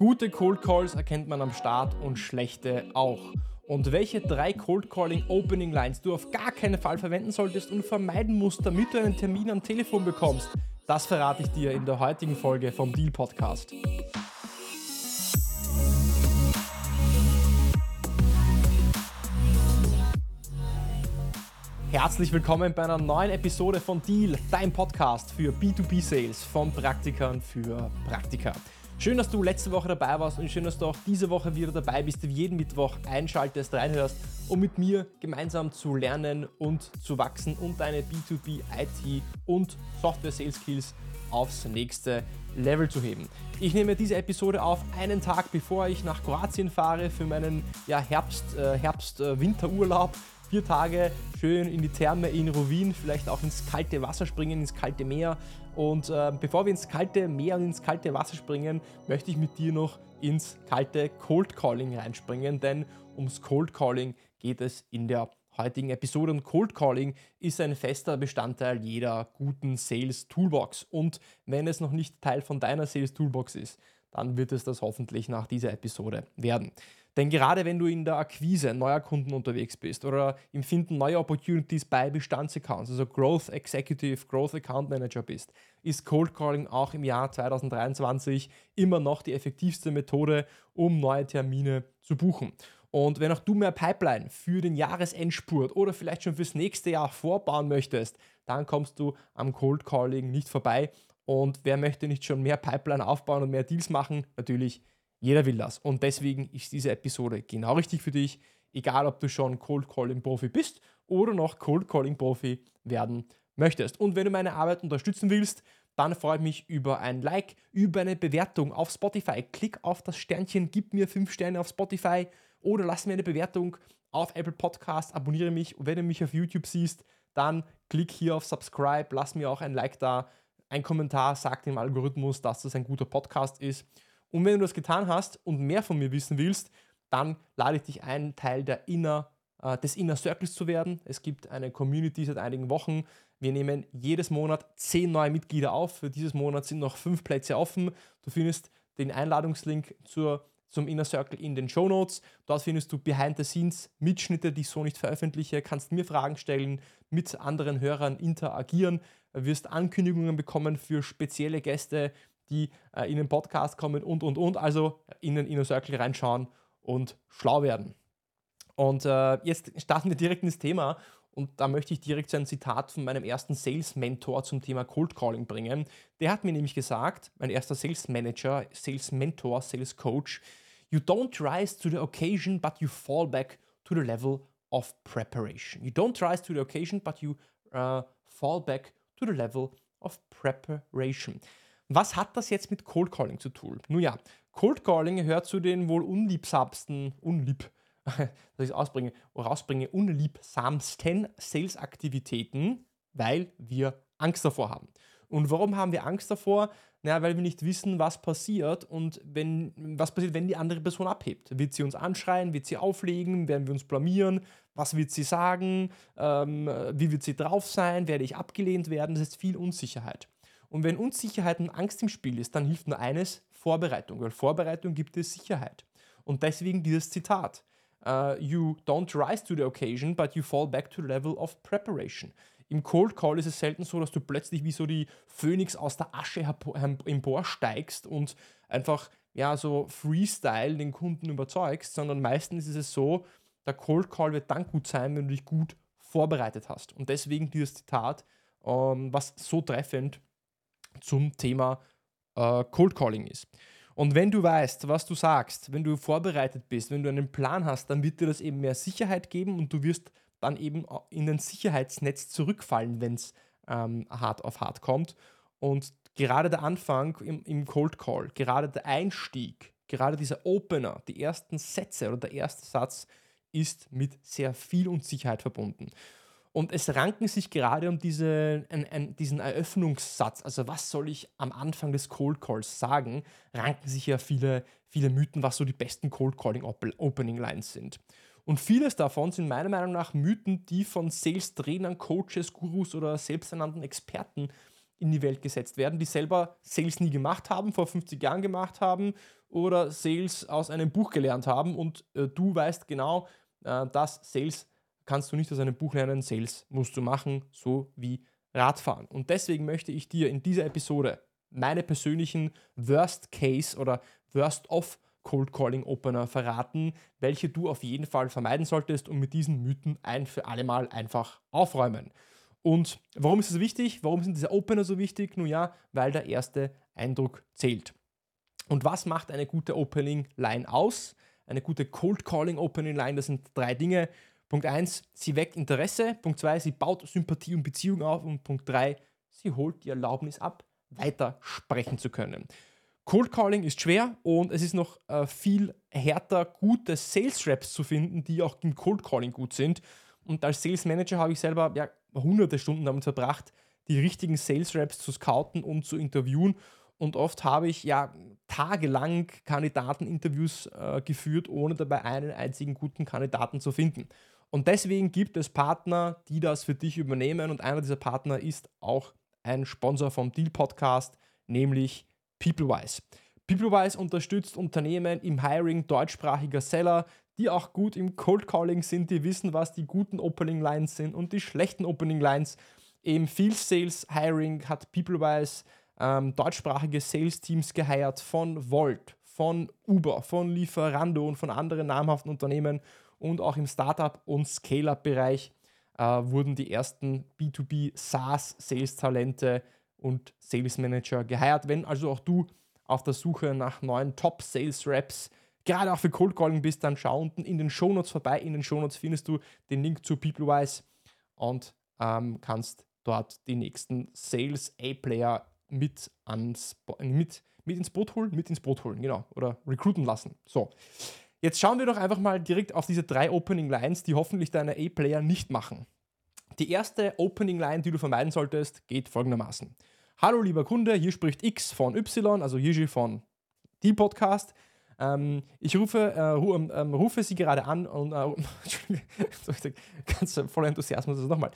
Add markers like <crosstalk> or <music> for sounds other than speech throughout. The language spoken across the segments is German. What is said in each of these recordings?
Gute Cold Calls erkennt man am Start und schlechte auch. Und welche drei Cold Calling Opening Lines du auf gar keinen Fall verwenden solltest und vermeiden musst, damit du einen Termin am Telefon bekommst, das verrate ich dir in der heutigen Folge vom Deal Podcast. Herzlich willkommen bei einer neuen Episode von Deal, dein Podcast für B2B Sales von Praktikern für Praktika. Schön, dass du letzte Woche dabei warst und schön, dass du auch diese Woche wieder dabei bist, jeden Mittwoch einschaltest, reinhörst, um mit mir gemeinsam zu lernen und zu wachsen und deine B2B IT und Software Sales Skills aufs nächste Level zu heben. Ich nehme diese Episode auf einen Tag bevor ich nach Kroatien fahre für meinen ja, Herbst, äh, Herbst äh, vier Tage schön in die Therme in Rovin, vielleicht auch ins kalte Wasser springen, ins kalte Meer. Und äh, bevor wir ins kalte Meer und ins kalte Wasser springen, möchte ich mit dir noch ins kalte Cold Calling reinspringen, denn ums Cold Calling geht es in der heutigen Episode. Und Cold Calling ist ein fester Bestandteil jeder guten Sales Toolbox. Und wenn es noch nicht Teil von deiner Sales Toolbox ist, dann wird es das hoffentlich nach dieser Episode werden. Denn gerade wenn du in der Akquise neuer Kunden unterwegs bist oder im Finden neuer Opportunities bei Bestandsaccounts, also Growth Executive, Growth Account Manager bist, ist Cold Calling auch im Jahr 2023 immer noch die effektivste Methode, um neue Termine zu buchen. Und wenn auch du mehr Pipeline für den Jahresendspurt oder vielleicht schon fürs nächste Jahr vorbauen möchtest, dann kommst du am Cold Calling nicht vorbei. Und wer möchte nicht schon mehr Pipeline aufbauen und mehr Deals machen? Natürlich jeder will das. Und deswegen ist diese Episode genau richtig für dich, egal ob du schon Cold Calling Profi bist oder noch Cold Calling Profi werden möchtest. Und wenn du meine Arbeit unterstützen willst, dann freue ich mich über ein Like, über eine Bewertung auf Spotify. Klick auf das Sternchen, gib mir 5 Sterne auf Spotify oder lass mir eine Bewertung auf Apple Podcast, abonniere mich und wenn du mich auf YouTube siehst, dann klick hier auf Subscribe, lass mir auch ein Like da, ein Kommentar, sag dem Algorithmus, dass das ein guter Podcast ist und wenn du das getan hast und mehr von mir wissen willst, dann lade ich dich ein, Teil der Inner, äh, des Inner Circles zu werden. Es gibt eine Community seit einigen Wochen. Wir nehmen jedes Monat zehn neue Mitglieder auf. Für dieses Monat sind noch fünf Plätze offen. Du findest den Einladungslink zur, zum Inner Circle in den Show Notes. Dort findest du Behind the Scenes Mitschnitte, die ich so nicht veröffentliche. Kannst mir Fragen stellen, mit anderen Hörern interagieren, wirst Ankündigungen bekommen für spezielle Gäste, die äh, in den Podcast kommen und, und, und. Also in den Inner Circle reinschauen und schlau werden. Und äh, jetzt starten wir direkt ins Thema. Und da möchte ich direkt so ein Zitat von meinem ersten Sales Mentor zum Thema Cold Calling bringen. Der hat mir nämlich gesagt, mein erster Sales Manager, Sales Mentor, Sales Coach, You don't rise to the occasion, but you fall back to the level of preparation. You don't rise to the occasion, but you uh, fall back to the level of preparation. Was hat das jetzt mit Cold Calling zu tun? Nun ja, Cold Calling gehört zu den wohl unliebsamsten, unlieb, <laughs> dass ich ausbringe, rausbringe, unliebsamsten Sales-Aktivitäten, weil wir Angst davor haben. Und warum haben wir Angst davor? Naja, weil wir nicht wissen, was passiert und wenn, was passiert, wenn die andere Person abhebt. Wird sie uns anschreien? Wird sie auflegen? Werden wir uns blamieren? Was wird sie sagen? Ähm, wie wird sie drauf sein? Werde ich abgelehnt werden? Das ist viel Unsicherheit. Und wenn Unsicherheit und Angst im Spiel ist, dann hilft nur eines, Vorbereitung, weil Vorbereitung gibt es Sicherheit. Und deswegen dieses Zitat. Uh, you don't rise to the occasion, but you fall back to the level of preparation. Im Cold Call ist es selten so, dass du plötzlich wie so die Phönix aus der Asche emporsteigst und einfach ja so Freestyle den Kunden überzeugst, sondern meistens ist es so, der Cold Call wird dann gut sein, wenn du dich gut vorbereitet hast. Und deswegen dieses Zitat, ähm, was so treffend zum Thema äh, Cold Calling ist. Und wenn du weißt, was du sagst, wenn du vorbereitet bist, wenn du einen Plan hast, dann wird dir das eben mehr Sicherheit geben und du wirst dann eben in ein Sicherheitsnetz zurückfallen, wenn es ähm, hart auf hart kommt. Und gerade der Anfang im, im Cold Call, gerade der Einstieg, gerade dieser Opener, die ersten Sätze oder der erste Satz ist mit sehr viel Unsicherheit verbunden. Und es ranken sich gerade um diese, ein, ein, diesen Eröffnungssatz, also was soll ich am Anfang des Cold Calls sagen, ranken sich ja viele, viele Mythen, was so die besten Cold Calling Opening Lines sind. Und vieles davon sind meiner Meinung nach Mythen, die von Sales-Trainern, Coaches, Gurus oder selbsternannten Experten in die Welt gesetzt werden, die selber Sales nie gemacht haben, vor 50 Jahren gemacht haben oder Sales aus einem Buch gelernt haben. Und äh, du weißt genau, äh, dass Sales kannst du nicht aus einem Buch lernen, Sales musst du machen, so wie Radfahren. Und deswegen möchte ich dir in dieser Episode meine persönlichen Worst Case oder Worst of Cold Calling Opener verraten, welche du auf jeden Fall vermeiden solltest und mit diesen Mythen ein für alle Mal einfach aufräumen. Und warum ist das wichtig? Warum sind diese Opener so wichtig? Nun ja, weil der erste Eindruck zählt. Und was macht eine gute Opening Line aus? Eine gute Cold Calling Opening Line, das sind drei Dinge. Punkt 1, sie weckt Interesse. Punkt 2, sie baut Sympathie und Beziehung auf. Und Punkt 3, sie holt die Erlaubnis ab, weiter sprechen zu können. Cold Calling ist schwer und es ist noch äh, viel härter, gute Sales Reps zu finden, die auch im Cold Calling gut sind. Und als Sales Manager habe ich selber ja, hunderte Stunden damit verbracht, die richtigen Sales Reps zu scouten und zu interviewen. Und oft habe ich ja tagelang Kandidateninterviews äh, geführt, ohne dabei einen einzigen guten Kandidaten zu finden. Und deswegen gibt es Partner, die das für dich übernehmen. Und einer dieser Partner ist auch ein Sponsor vom Deal Podcast, nämlich PeopleWise. PeopleWise unterstützt Unternehmen im Hiring deutschsprachiger Seller, die auch gut im Cold Calling sind, die wissen, was die guten Opening Lines sind und die schlechten Opening Lines. Im Field Sales Hiring hat PeopleWise ähm, deutschsprachige Sales Teams geheiert von Volt, von Uber, von Lieferando und von anderen namhaften Unternehmen und auch im Startup- und Scale-Up-Bereich äh, wurden die ersten B2B SaaS-Sales-Talente und Sales Manager geheiert. Wenn also auch du auf der Suche nach neuen Top-Sales-Reps gerade auch für Cold Calling bist, dann schau unten in den Shownotes vorbei. In den Shownotes findest du den Link zu PeopleWise und ähm, kannst dort die nächsten Sales A-Player mit, mit, mit ins Boot holen, mit ins Boot holen, genau, oder recruiten lassen. So, jetzt schauen wir doch einfach mal direkt auf diese drei Opening Lines, die hoffentlich deine A-Player nicht machen. Die erste Opening Line, die du vermeiden solltest, geht folgendermaßen. Hallo lieber Kunde, hier spricht X von Y, also Yishi von die Podcast. Ähm, ich rufe, äh, ru, ähm, ähm rufe Sie gerade an und äh, <laughs> ganz voller Enthusiasmus also nochmal.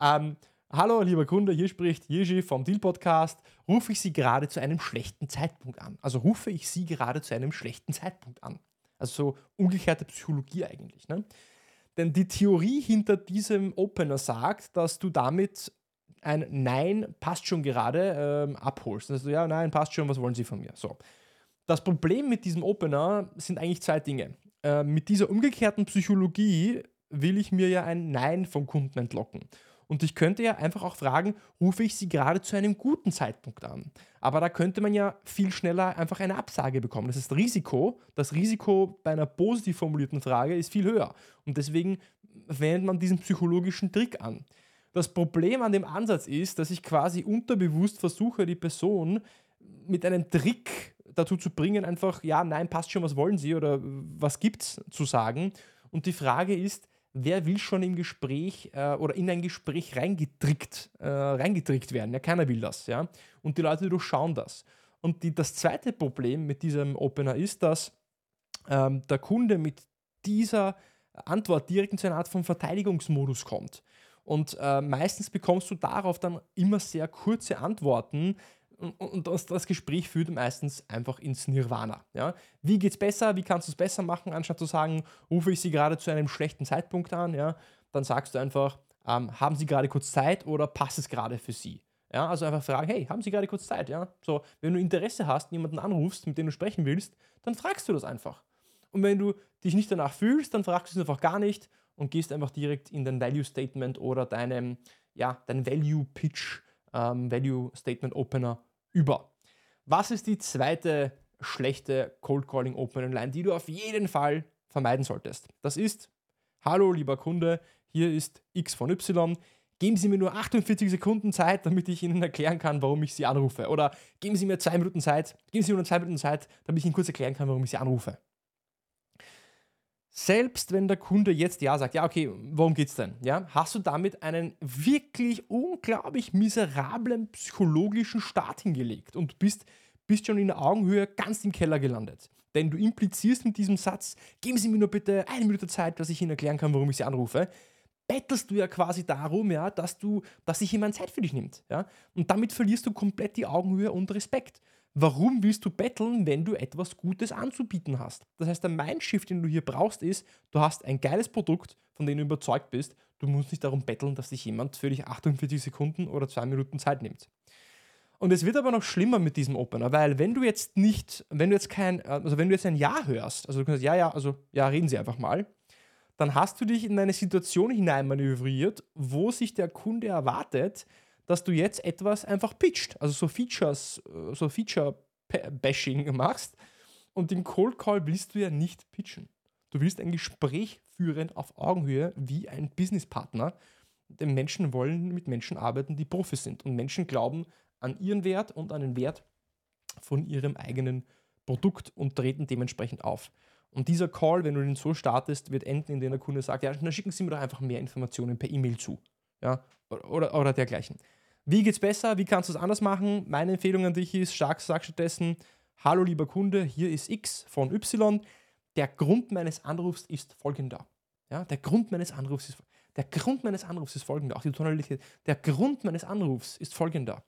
Ähm, Hallo, lieber Kunde, hier spricht Jiří vom Deal Podcast. Rufe ich Sie gerade zu einem schlechten Zeitpunkt an? Also rufe ich Sie gerade zu einem schlechten Zeitpunkt an? Also so umgekehrte Psychologie eigentlich. Ne? Denn die Theorie hinter diesem Opener sagt, dass du damit ein Nein passt schon gerade ähm, abholst. Also ja, nein, passt schon, was wollen Sie von mir? So. Das Problem mit diesem Opener sind eigentlich zwei Dinge. Äh, mit dieser umgekehrten Psychologie will ich mir ja ein Nein vom Kunden entlocken. Und ich könnte ja einfach auch fragen, rufe ich Sie gerade zu einem guten Zeitpunkt an? Aber da könnte man ja viel schneller einfach eine Absage bekommen. Das ist Risiko. Das Risiko bei einer positiv formulierten Frage ist viel höher. Und deswegen wendet man diesen psychologischen Trick an. Das Problem an dem Ansatz ist, dass ich quasi unterbewusst versuche, die Person mit einem Trick dazu zu bringen, einfach, ja, nein, passt schon, was wollen Sie oder was gibt's zu sagen. Und die Frage ist, wer will schon im Gespräch äh, oder in ein Gespräch reingetrickt, äh, reingetrickt werden? Ja, keiner will das, ja. Und die Leute durchschauen das. Und die, das zweite Problem mit diesem Opener ist, dass ähm, der Kunde mit dieser Antwort direkt in so eine Art von Verteidigungsmodus kommt. Und äh, meistens bekommst du darauf dann immer sehr kurze Antworten, und das, das, Gespräch führt meistens einfach ins Nirvana. Ja? Wie geht's besser? Wie kannst du es besser machen? Anstatt zu sagen, rufe ich Sie gerade zu einem schlechten Zeitpunkt an, ja? dann sagst du einfach, ähm, haben Sie gerade kurz Zeit oder passt es gerade für Sie? Ja, also einfach fragen, hey, haben Sie gerade kurz Zeit? Ja? So, wenn du Interesse hast, jemanden anrufst, mit dem du sprechen willst, dann fragst du das einfach. Und wenn du dich nicht danach fühlst, dann fragst du es einfach gar nicht und gehst einfach direkt in dein Value Statement oder deinem, ja, dein Value Pitch, ähm, Value Statement Opener über. Was ist die zweite schlechte Cold Calling Opening Line, die du auf jeden Fall vermeiden solltest? Das ist, hallo lieber Kunde, hier ist X von Y. Geben Sie mir nur 48 Sekunden Zeit, damit ich Ihnen erklären kann, warum ich Sie anrufe. Oder geben Sie mir zwei Minuten Zeit, geben Sie mir nur zwei Minuten Zeit, damit ich Ihnen kurz erklären kann, warum ich Sie anrufe. Selbst wenn der Kunde jetzt ja sagt, ja, okay, worum geht's denn? Ja, hast du damit einen wirklich unglaublich miserablen psychologischen Start hingelegt und bist, bist schon in der Augenhöhe ganz im Keller gelandet. Denn du implizierst mit diesem Satz, geben Sie mir nur bitte eine Minute Zeit, dass ich Ihnen erklären kann, warum ich Sie anrufe. bettelst du ja quasi darum, ja, dass du, dass sich jemand Zeit für dich nimmt. Ja? Und damit verlierst du komplett die Augenhöhe und Respekt. Warum willst du betteln, wenn du etwas Gutes anzubieten hast? Das heißt, der Mindshift, den du hier brauchst, ist, du hast ein geiles Produkt, von dem du überzeugt bist. Du musst nicht darum betteln, dass sich jemand für dich 48 Sekunden oder zwei Minuten Zeit nimmt. Und es wird aber noch schlimmer mit diesem Opener, weil wenn du jetzt nicht, wenn du jetzt kein, also wenn du jetzt ein Ja hörst, also du kannst ja, ja, also ja, reden Sie einfach mal, dann hast du dich in eine Situation hineinmanövriert, wo sich der Kunde erwartet, dass du jetzt etwas einfach pitcht, also so Features, äh, so Feature-Bashing machst. Und den Cold Call willst du ja nicht pitchen. Du willst ein Gespräch führen auf Augenhöhe wie ein Businesspartner. Denn Menschen wollen mit Menschen arbeiten, die Profis sind. Und Menschen glauben an ihren Wert und an den Wert von ihrem eigenen Produkt und treten dementsprechend auf. Und dieser Call, wenn du den so startest, wird enden, indem der Kunde sagt, ja, dann schicken Sie mir doch einfach mehr Informationen per E-Mail zu. Ja, oder, oder dergleichen. Wie geht's besser? Wie kannst du es anders machen? Meine Empfehlung an dich ist, sag, sag stattdessen, hallo lieber Kunde, hier ist X von Y. Der Grund meines Anrufs ist folgender. Ja, der Grund meines Anrufs ist der Grund meines Anrufs ist folgender. Auch die Tonalität. Der Grund meines Anrufs ist folgender.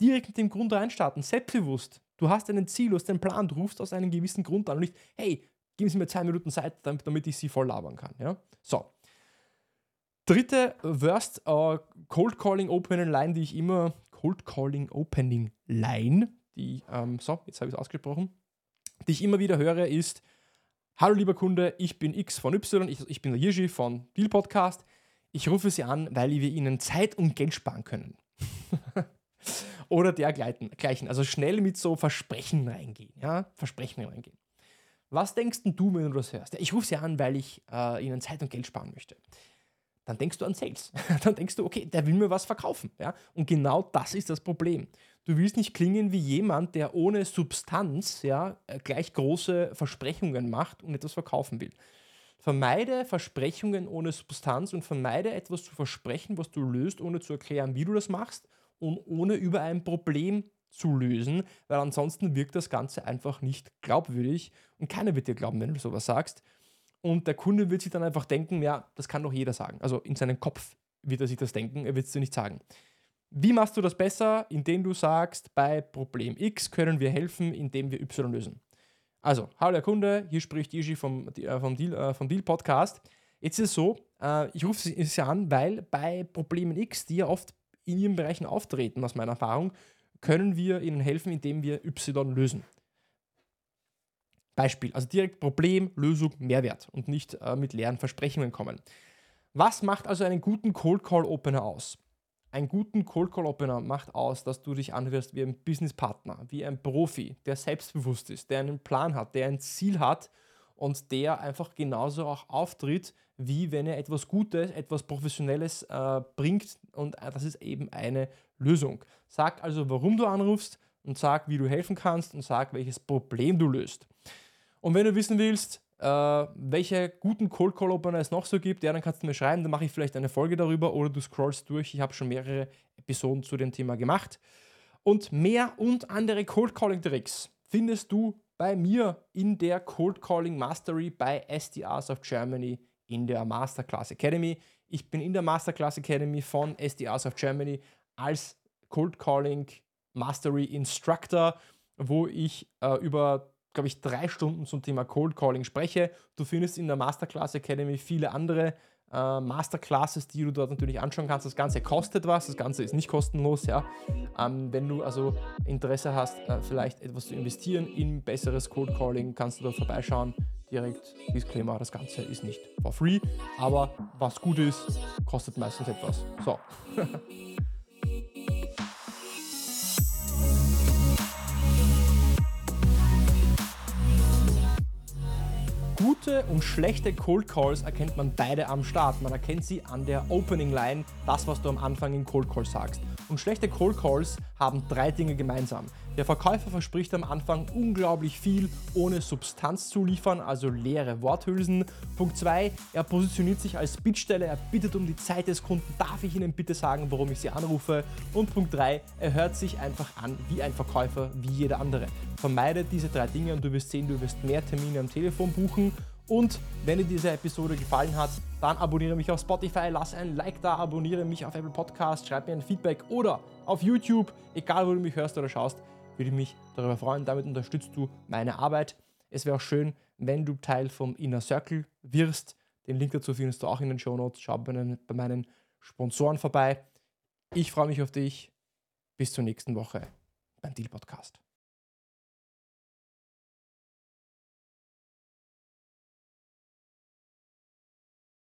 Direkt mit dem Grund reinstarten, selbstbewusst. Du hast einen Ziel, du hast einen Plan, du rufst aus einem gewissen Grund an und nicht, hey, geben Sie mir zwei Minuten Zeit, damit ich Sie voll labern kann. Ja? So. Dritte Worst uh, Cold Calling Opening Line, die ich immer, Cold Calling Opening Line, die, ähm, so, jetzt habe ich es ausgesprochen, die ich immer wieder höre, ist, Hallo lieber Kunde, ich bin X von Y, ich, ich bin der Yirschi von Deal Podcast. Ich rufe Sie an, weil wir Ihnen Zeit und Geld sparen können. <laughs> Oder dergleichen. Also schnell mit so Versprechen reingehen. Ja? Versprechen reingehen. Was denkst du, wenn du das hörst? Ich rufe sie an, weil ich äh, ihnen Zeit und Geld sparen möchte. Dann denkst du an Sales. <laughs> Dann denkst du, okay, der will mir was verkaufen. Ja? Und genau das ist das Problem. Du willst nicht klingen wie jemand, der ohne Substanz ja, äh, gleich große Versprechungen macht und etwas verkaufen will. Vermeide Versprechungen ohne Substanz und vermeide etwas zu versprechen, was du löst, ohne zu erklären, wie du das machst und ohne über ein Problem zu lösen, weil ansonsten wirkt das Ganze einfach nicht glaubwürdig und keiner wird dir glauben, wenn du sowas sagst. Und der Kunde wird sich dann einfach denken, ja, das kann doch jeder sagen. Also in seinem Kopf wird er sich das denken, er wird es dir nicht sagen. Wie machst du das besser? Indem du sagst, bei Problem X können wir helfen, indem wir Y lösen. Also, hallo Herr Kunde, hier spricht Ishi vom, äh, vom, Deal, äh, vom Deal Podcast. Jetzt ist es so, äh, ich rufe Sie an, weil bei Problemen X, die ja oft in Ihren Bereichen auftreten, aus meiner Erfahrung, können wir ihnen helfen, indem wir Y lösen. Beispiel, also direkt Problem, Lösung, Mehrwert und nicht äh, mit leeren Versprechungen kommen. Was macht also einen guten Cold Call Opener aus? Einen guten Cold Call Opener macht aus, dass du dich anhörst wie ein Businesspartner, wie ein Profi, der selbstbewusst ist, der einen Plan hat, der ein Ziel hat und der einfach genauso auch auftritt, wie wenn er etwas Gutes, etwas Professionelles äh, bringt und äh, das ist eben eine Lösung. Sag also, warum du anrufst und sag, wie du helfen kannst und sag, welches Problem du löst. Und wenn du wissen willst, äh, welche guten Cold Call Opener es noch so gibt, ja, dann kannst du mir schreiben, dann mache ich vielleicht eine Folge darüber oder du scrollst durch. Ich habe schon mehrere Episoden zu dem Thema gemacht. Und mehr und andere Cold Calling Tricks findest du bei mir in der Cold Calling Mastery bei SDRs of Germany in der Masterclass Academy. Ich bin in der Masterclass Academy von SDRs of Germany als Cold Calling Mastery Instructor, wo ich äh, über, glaube ich, drei Stunden zum Thema Cold Calling spreche. Du findest in der Masterclass Academy viele andere äh, Masterclasses, die du dort natürlich anschauen kannst. Das Ganze kostet was, das Ganze ist nicht kostenlos. Ja. Ähm, wenn du also Interesse hast, äh, vielleicht etwas zu investieren in besseres Cold Calling, kannst du dort vorbeischauen. Direkt Disclaimer, das Ganze ist nicht for free, aber was gut ist, kostet meistens etwas. So. <laughs> Gute und schlechte Cold Calls erkennt man beide am Start. Man erkennt sie an der Opening Line, das, was du am Anfang in Cold Calls sagst. Und schlechte Cold Calls haben drei Dinge gemeinsam. Der Verkäufer verspricht am Anfang unglaublich viel, ohne Substanz zu liefern, also leere Worthülsen. Punkt 2, er positioniert sich als Bittstelle, er bittet um die Zeit des Kunden, darf ich Ihnen bitte sagen, warum ich Sie anrufe? Und Punkt 3, er hört sich einfach an wie ein Verkäufer, wie jeder andere. Vermeide diese drei Dinge und du wirst sehen, du wirst mehr Termine am Telefon buchen Und wenn dir diese Episode gefallen hat, dann abonniere mich auf Spotify, lass ein Like da, abonniere mich auf Apple Podcast, schreib mir ein Feedback oder auf YouTube, egal wo du mich hörst oder schaust, würde ich mich darüber freuen. Damit unterstützt du meine Arbeit. Es wäre auch schön, wenn du Teil vom Inner Circle wirst. Den Link dazu findest du auch in den Show Notes. Schau bei bei meinen Sponsoren vorbei. Ich freue mich auf dich. Bis zur nächsten Woche beim Deal Podcast.